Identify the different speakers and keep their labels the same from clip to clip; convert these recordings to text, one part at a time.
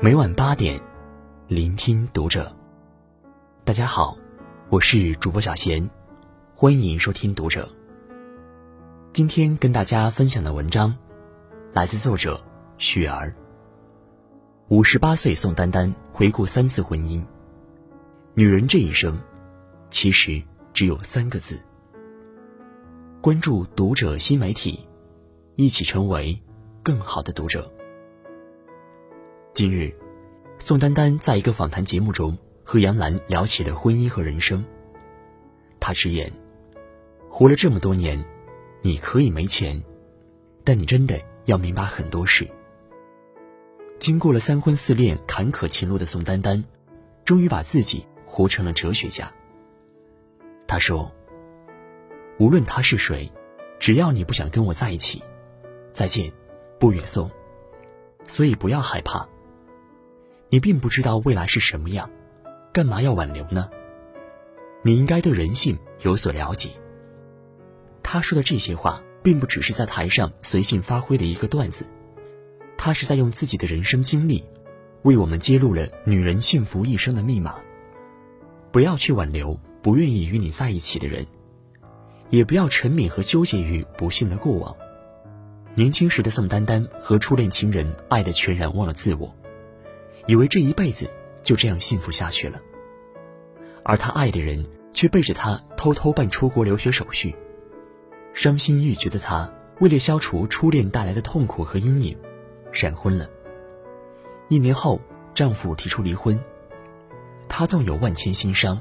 Speaker 1: 每晚八点，聆听读者。大家好，我是主播小贤，欢迎收听读者。今天跟大家分享的文章，来自作者雪儿。五十八岁宋丹丹回顾三次婚姻，女人这一生，其实只有三个字。关注读者新媒体，一起成为更好的读者。近日，宋丹丹在一个访谈节目中和杨澜聊起了婚姻和人生。她直言：“活了这么多年，你可以没钱，但你真的要明白很多事。”经过了三婚四恋、坎坷情路的宋丹丹，终于把自己活成了哲学家。她说：“无论他是谁，只要你不想跟我在一起，再见，不远送。所以不要害怕。”你并不知道未来是什么样，干嘛要挽留呢？你应该对人性有所了解。他说的这些话，并不只是在台上随性发挥的一个段子，他是在用自己的人生经历，为我们揭露了女人幸福一生的密码。不要去挽留不愿意与你在一起的人，也不要沉湎和纠结于不幸的过往。年轻时的宋丹丹和初恋情人爱得全然忘了自我。以为这一辈子就这样幸福下去了，而他爱的人却背着他偷偷办出国留学手续。伤心欲绝的他，为了消除初恋带来的痛苦和阴影，闪婚了。一年后，丈夫提出离婚，她纵有万千心伤，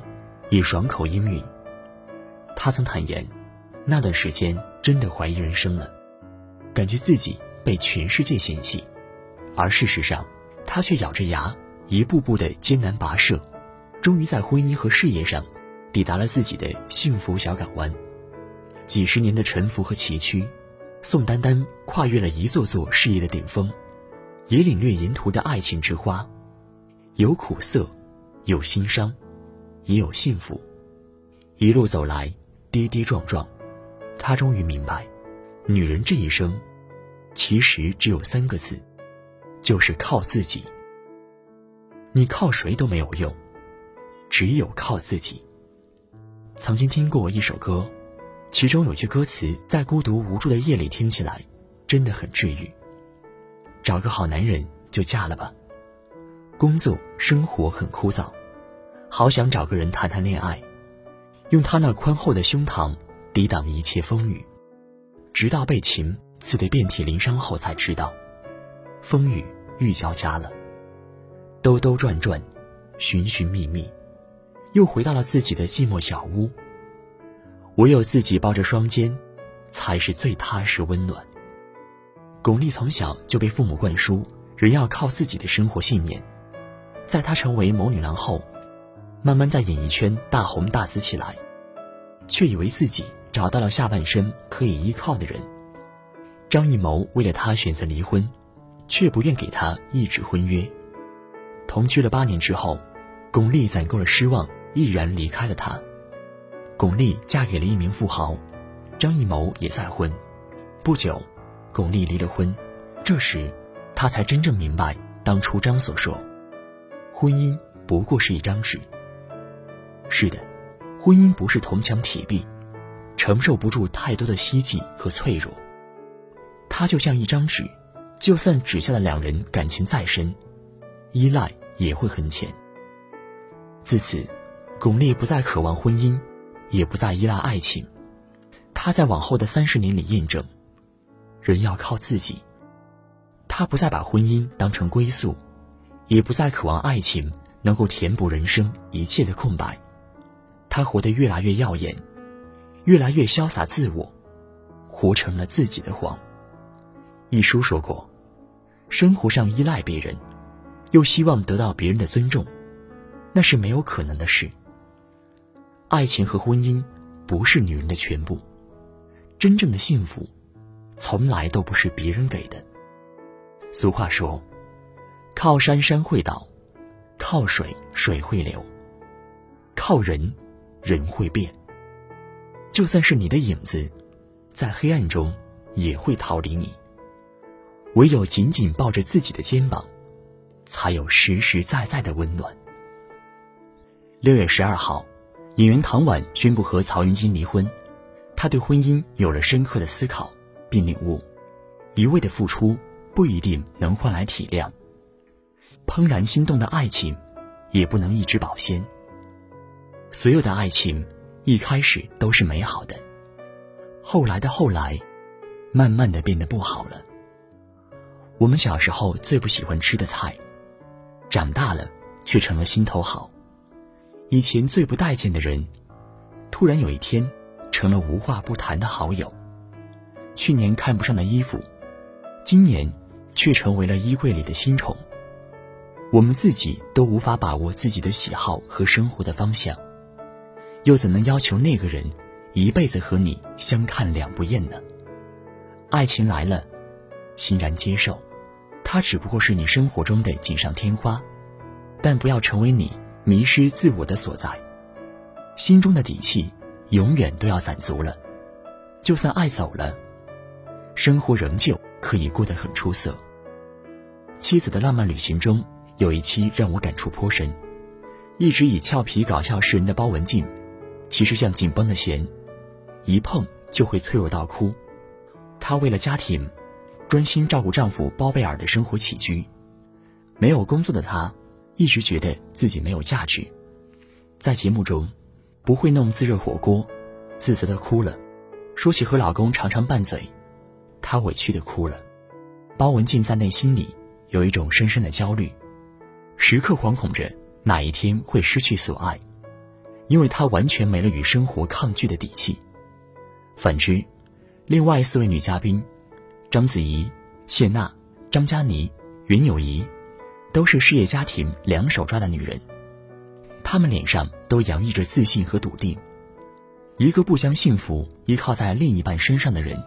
Speaker 1: 也爽口应允。她曾坦言，那段时间真的怀疑人生了，感觉自己被全世界嫌弃，而事实上。她却咬着牙，一步步的艰难跋涉，终于在婚姻和事业上，抵达了自己的幸福小港湾。几十年的沉浮和崎岖，宋丹丹跨越了一座座事业的顶峰，也领略沿途的爱情之花，有苦涩，有心伤，也有幸福。一路走来，跌跌撞撞，她终于明白，女人这一生，其实只有三个字。就是靠自己，你靠谁都没有用，只有靠自己。曾经听过一首歌，其中有句歌词，在孤独无助的夜里听起来，真的很治愈。找个好男人就嫁了吧，工作生活很枯燥，好想找个人谈谈恋爱，用他那宽厚的胸膛抵挡一切风雨，直到被情刺得遍体鳞伤后才知道，风雨。愈交加了，兜兜转转，寻寻觅觅，又回到了自己的寂寞小屋。唯有自己抱着双肩，才是最踏实温暖。巩俐从小就被父母灌输“人要靠自己”的生活信念，在她成为某女郎后，慢慢在演艺圈大红大紫起来，却以为自己找到了下半生可以依靠的人。张艺谋为了她选择离婚。却不愿给他一纸婚约。同居了八年之后，巩俐攒够了失望，毅然离开了他。巩俐嫁给了一名富豪，张艺谋也再婚。不久，巩俐离了婚。这时，他才真正明白当初张所说：“婚姻不过是一张纸。”是的，婚姻不是铜墙铁壁，承受不住太多的希冀和脆弱。它就像一张纸。就算指下的两人感情再深，依赖也会很浅。自此，巩俐不再渴望婚姻，也不再依赖爱情。她在往后的三十年里验证，人要靠自己。她不再把婚姻当成归宿，也不再渴望爱情能够填补人生一切的空白。她活得越来越耀眼，越来越潇洒自我，活成了自己的黄。一书说过，生活上依赖别人，又希望得到别人的尊重，那是没有可能的事。爱情和婚姻不是女人的全部，真正的幸福，从来都不是别人给的。俗话说，靠山山会倒，靠水水会流，靠人人会变。就算是你的影子，在黑暗中也会逃离你。唯有紧紧抱着自己的肩膀，才有实实在在的温暖。六月十二号，演员唐婉宣布和曹云金离婚，她对婚姻有了深刻的思考，并领悟，一味的付出不一定能换来体谅，怦然心动的爱情，也不能一直保鲜。所有的爱情，一开始都是美好的，后来的后来，慢慢的变得不好了。我们小时候最不喜欢吃的菜，长大了却成了心头好。以前最不待见的人，突然有一天成了无话不谈的好友。去年看不上的衣服，今年却成为了衣柜里的新宠。我们自己都无法把握自己的喜好和生活的方向。又怎能要求那个人一辈子和你相看两不厌呢？爱情来了，欣然接受，它只不过是你生活中的锦上添花，但不要成为你迷失自我的所在。心中的底气永远都要攒足了，就算爱走了，生活仍旧可以过得很出色。妻子的浪漫旅行中有一期让我感触颇深，一直以俏皮搞笑示人的包文婧。其实像紧绷的弦，一碰就会脆弱到哭。她为了家庭，专心照顾丈夫包贝尔的生活起居。没有工作的她，一直觉得自己没有价值。在节目中，不会弄自热火锅，自责的哭了。说起和老公常常拌嘴，她委屈的哭了。包文婧在内心里有一种深深的焦虑，时刻惶恐着哪一天会失去所爱。因为她完全没了与生活抗拒的底气。反之，另外四位女嘉宾，章子怡、谢娜、张嘉倪、袁咏仪，都是事业家庭两手抓的女人。她们脸上都洋溢着自信和笃定。一个不将幸福依靠在另一半身上的人，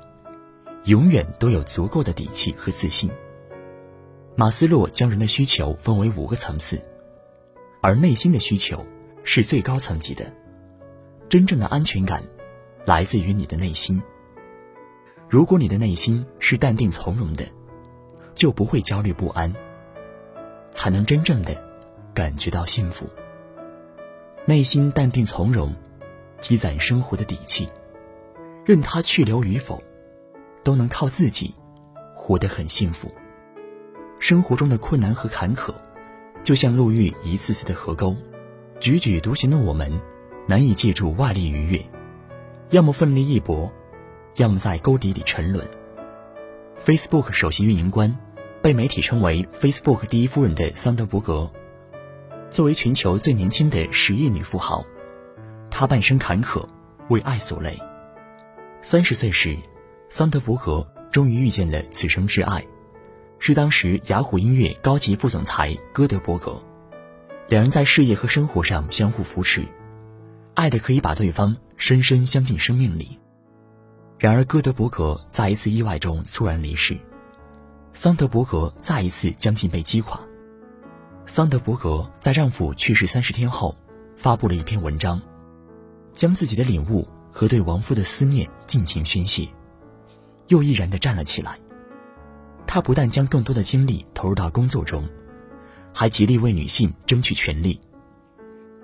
Speaker 1: 永远都有足够的底气和自信。马斯洛将人的需求分为五个层次，而内心的需求。是最高层级的，真正的安全感，来自于你的内心。如果你的内心是淡定从容的，就不会焦虑不安，才能真正的感觉到幸福。内心淡定从容，积攒生活的底气，任他去留与否，都能靠自己活得很幸福。生活中的困难和坎坷，就像路遇一次次的河沟。踽踽独行的我们，难以借助外力逾越，要么奋力一搏，要么在沟底里沉沦。Facebook 首席运营官，被媒体称为 Facebook 第一夫人的桑德伯格，作为全球最年轻的十亿女富豪，她半生坎坷，为爱所累。三十岁时，桑德伯格终于遇见了此生挚爱，是当时雅虎音乐高级副总裁戈德伯格。两人在事业和生活上相互扶持，爱的可以把对方深深镶进生命里。然而，戈德伯格在一次意外中猝然离世，桑德伯格再一次将近被击垮。桑德伯格在丈夫去世三十天后，发布了一篇文章，将自己的领悟和对亡夫的思念尽情宣泄，又毅然地站了起来。他不但将更多的精力投入到工作中。还极力为女性争取权利，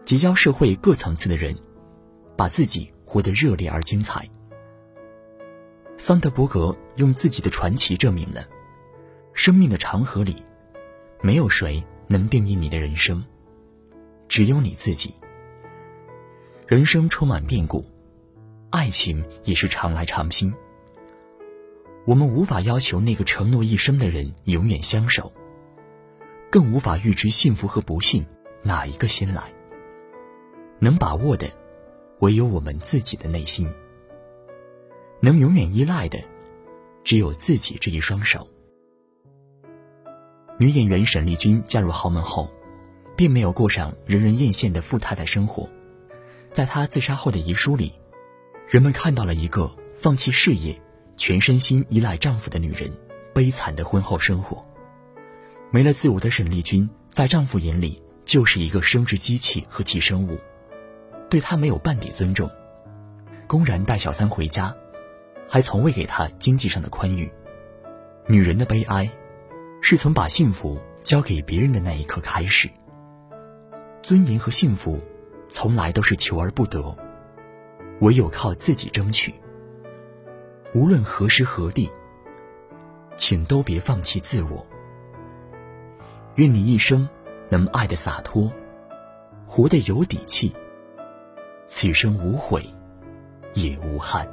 Speaker 1: 结交社会各层次的人，把自己活得热烈而精彩。桑德伯格用自己的传奇证明了，生命的长河里，没有谁能定义你的人生，只有你自己。人生充满变故，爱情也是常来常新。我们无法要求那个承诺一生的人永远相守。更无法预知幸福和不幸哪一个先来。能把握的，唯有我们自己的内心；能永远依赖的，只有自己这一双手。女演员沈丽君嫁入豪门后，并没有过上人人艳羡的富太太生活。在她自杀后的遗书里，人们看到了一个放弃事业、全身心依赖丈夫的女人悲惨的婚后生活。没了自我的沈丽君，在丈夫眼里就是一个生殖机器和寄生物，对她没有半点尊重，公然带小三回家，还从未给他经济上的宽裕。女人的悲哀，是从把幸福交给别人的那一刻开始。尊严和幸福，从来都是求而不得，唯有靠自己争取。无论何时何地，请都别放弃自我。愿你一生能爱的洒脱，活得有底气，此生无悔，也无憾。